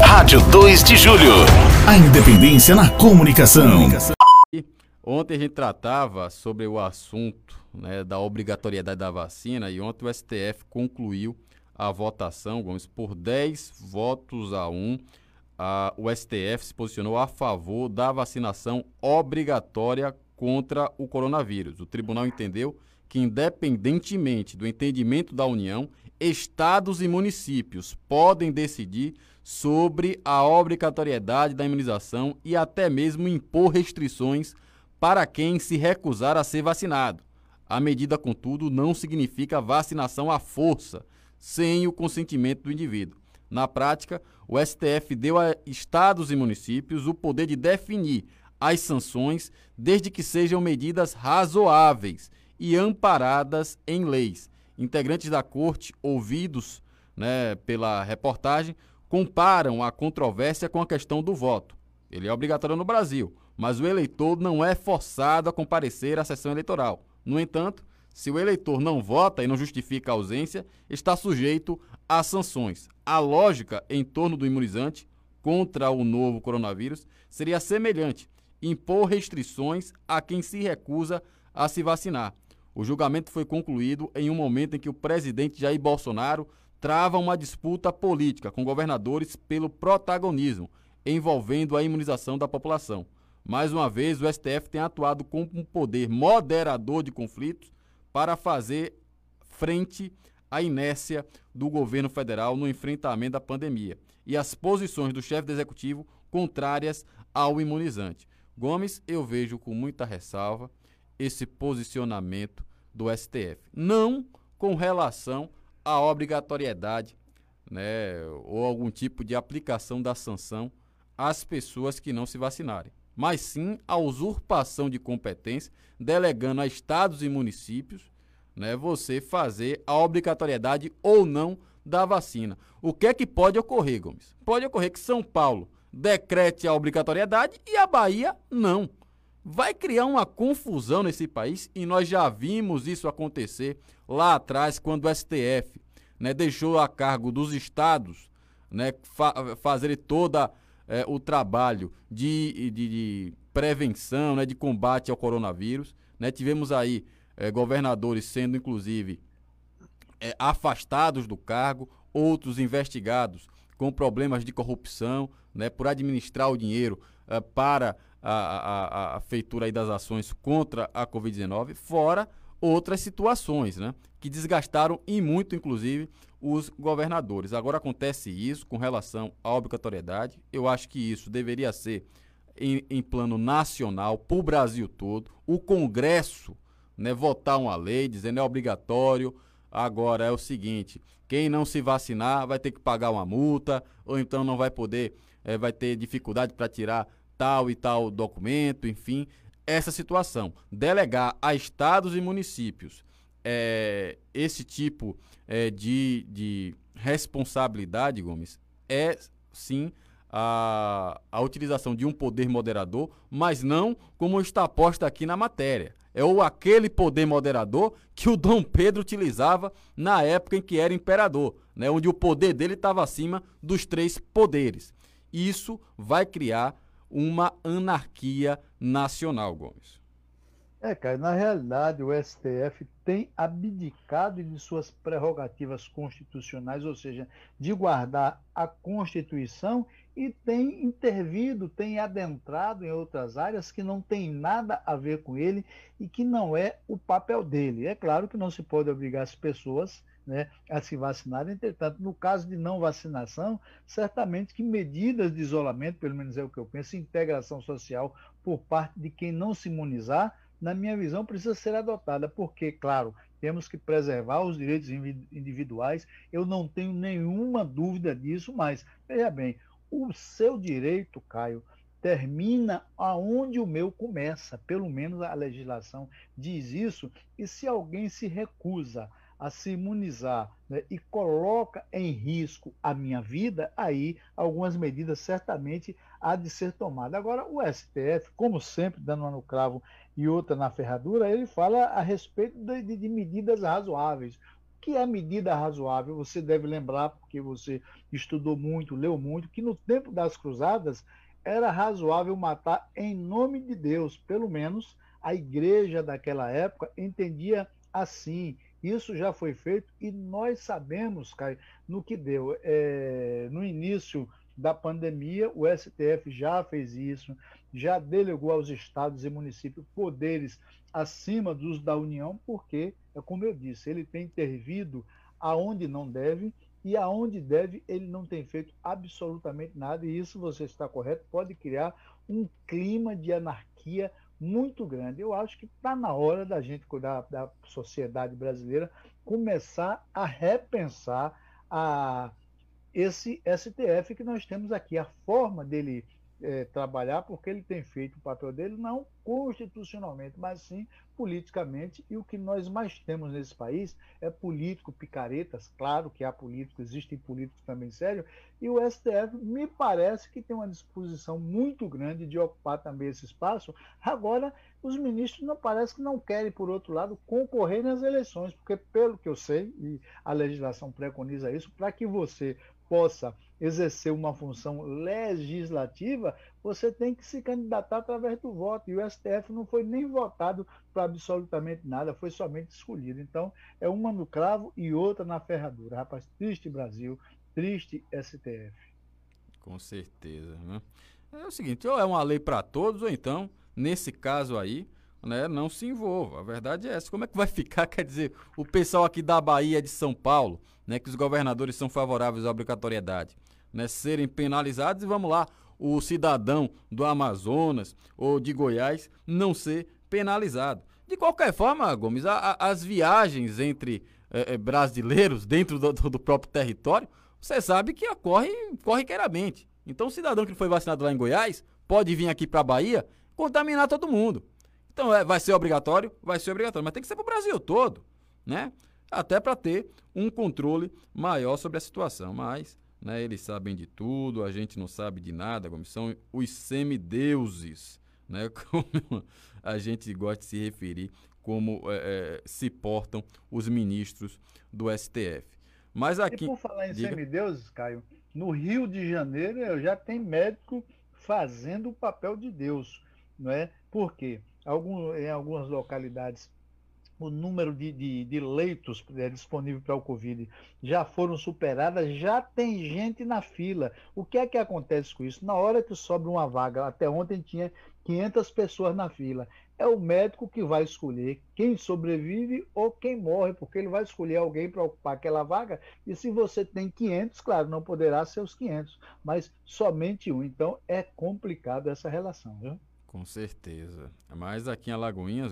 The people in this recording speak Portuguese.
Rádio 2 de Julho. A independência na comunicação. Ontem a gente tratava sobre o assunto né, da obrigatoriedade da vacina e ontem o STF concluiu a votação, vamos por 10 votos a 1. A, o STF se posicionou a favor da vacinação obrigatória contra o coronavírus. O tribunal entendeu que, independentemente do entendimento da União, estados e municípios podem decidir sobre a obrigatoriedade da imunização e até mesmo impor restrições para quem se recusar a ser vacinado. A medida, contudo, não significa vacinação à força, sem o consentimento do indivíduo. Na prática, o STF deu a estados e municípios o poder de definir as sanções, desde que sejam medidas razoáveis e amparadas em leis. Integrantes da corte, ouvidos né, pela reportagem, comparam a controvérsia com a questão do voto. Ele é obrigatório no Brasil, mas o eleitor não é forçado a comparecer à sessão eleitoral. No entanto, se o eleitor não vota e não justifica a ausência, está sujeito a sanções. A lógica em torno do imunizante contra o novo coronavírus seria semelhante: impor restrições a quem se recusa a se vacinar. O julgamento foi concluído em um momento em que o presidente Jair Bolsonaro trava uma disputa política com governadores pelo protagonismo envolvendo a imunização da população. Mais uma vez, o STF tem atuado com um poder moderador de conflitos para fazer frente à inércia do governo federal no enfrentamento da pandemia e as posições do chefe do executivo contrárias ao imunizante. Gomes, eu vejo com muita ressalva esse posicionamento do STF. Não com relação à obrigatoriedade né, ou algum tipo de aplicação da sanção às pessoas que não se vacinarem mas sim a usurpação de competência, delegando a estados e municípios né, você fazer a obrigatoriedade ou não da vacina. O que é que pode ocorrer, Gomes? Pode ocorrer que São Paulo decrete a obrigatoriedade e a Bahia não. Vai criar uma confusão nesse país e nós já vimos isso acontecer lá atrás, quando o STF né, deixou a cargo dos estados né, fa fazer toda é, o trabalho de, de, de, prevenção, né, de combate ao coronavírus. Né? Tivemos aí é, governadores sendo, inclusive, é, afastados do cargo, outros investigados com problemas de corrupção, né, por administrar o dinheiro para a, a, a, feitura das ações contra a Covid-19, fora outras situações, né, que desgastaram e muito, inclusive, os governadores. Agora acontece isso com relação à obrigatoriedade. Eu acho que isso deveria ser em, em plano nacional, para o Brasil todo. O Congresso né, votar uma lei dizendo é obrigatório. Agora é o seguinte: quem não se vacinar vai ter que pagar uma multa, ou então não vai poder, é, vai ter dificuldade para tirar tal e tal documento, enfim. Essa situação. Delegar a estados e municípios é, esse tipo é, de, de responsabilidade, Gomes, é sim a, a utilização de um poder moderador, mas não como está posto aqui na matéria. É o aquele poder moderador que o Dom Pedro utilizava na época em que era imperador, né, onde o poder dele estava acima dos três poderes. Isso vai criar uma anarquia nacional, Gomes. É, cara, na realidade o STF tem abdicado de suas prerrogativas constitucionais, ou seja, de guardar a Constituição e tem intervido, tem adentrado em outras áreas que não tem nada a ver com ele e que não é o papel dele. É claro que não se pode obrigar as pessoas né, a se vacinar, entretanto, no caso de não vacinação, certamente que medidas de isolamento, pelo menos é o que eu penso, integração social por parte de quem não se imunizar, na minha visão, precisa ser adotada, porque, claro, temos que preservar os direitos individuais, eu não tenho nenhuma dúvida disso, mas, veja bem, o seu direito, Caio, termina aonde o meu começa, pelo menos a legislação diz isso, e se alguém se recusa a se imunizar né, e coloca em risco a minha vida, aí algumas medidas certamente há de ser tomada. Agora, o STF, como sempre, dando uma no cravo e outra na ferradura, ele fala a respeito de, de medidas razoáveis. O que é medida razoável? Você deve lembrar, porque você estudou muito, leu muito, que no tempo das cruzadas era razoável matar em nome de Deus. Pelo menos a igreja daquela época entendia assim. Isso já foi feito e nós sabemos, Caio, no que deu. É, no início da pandemia, o STF já fez isso, já delegou aos estados e municípios poderes acima dos da União, porque, é como eu disse, ele tem intervido aonde não deve e aonde deve ele não tem feito absolutamente nada, e isso você está correto, pode criar um clima de anarquia muito grande. Eu acho que está na hora da gente, da, da sociedade brasileira, começar a repensar a esse STF que nós temos aqui, a forma dele é, trabalhar, porque ele tem feito o papel dele não constitucionalmente, mas sim politicamente. E o que nós mais temos nesse país é político, picaretas. Claro que há políticos, existem políticos também sérios. E o STF me parece que tem uma disposição muito grande de ocupar também esse espaço. Agora, os ministros não parece que não querem, por outro lado, concorrer nas eleições, porque pelo que eu sei, e a legislação preconiza isso, para que você possa exercer uma função legislativa, você tem que se candidatar através do voto. E o STF não foi nem votado para absolutamente nada, foi somente escolhido. Então, é uma no cravo e outra na ferradura. Rapaz, triste Brasil, triste STF. Com certeza. Né? É o seguinte, ou é uma lei para todos, ou então, nesse caso aí, né, não se envolva. A verdade é essa. Como é que vai ficar, quer dizer, o pessoal aqui da Bahia, de São Paulo, né, que os governadores são favoráveis à obrigatoriedade, né, serem penalizados e vamos lá, o cidadão do Amazonas ou de Goiás não ser penalizado. De qualquer forma, Gomes, a, a, as viagens entre é, brasileiros dentro do, do, próprio território, você sabe que ocorre corriqueiramente. Então, o cidadão que foi vacinado lá em Goiás pode vir aqui para a Bahia contaminar todo mundo. Então, é, vai ser obrigatório? Vai ser obrigatório, mas tem que ser para o Brasil todo, né? Até para ter um controle maior sobre a situação. Mas né, eles sabem de tudo, a gente não sabe de nada, como são os semideuses, né? Como a gente gosta de se referir, como é, é, se portam os ministros do STF. Mas aqui. E por falar em diga... semideuses, Caio, no Rio de Janeiro já tem médico fazendo o papel de Deus, não é? Por quê? Algum, em algumas localidades o número de, de, de leitos é, disponível para o Covid já foram superadas, já tem gente na fila. O que é que acontece com isso? Na hora que sobra uma vaga, até ontem tinha 500 pessoas na fila. É o médico que vai escolher quem sobrevive ou quem morre, porque ele vai escolher alguém para ocupar aquela vaga. E se você tem 500, claro, não poderá ser os 500, mas somente um. Então é complicado essa relação, viu? Com certeza. Mas aqui em Alagoinhas,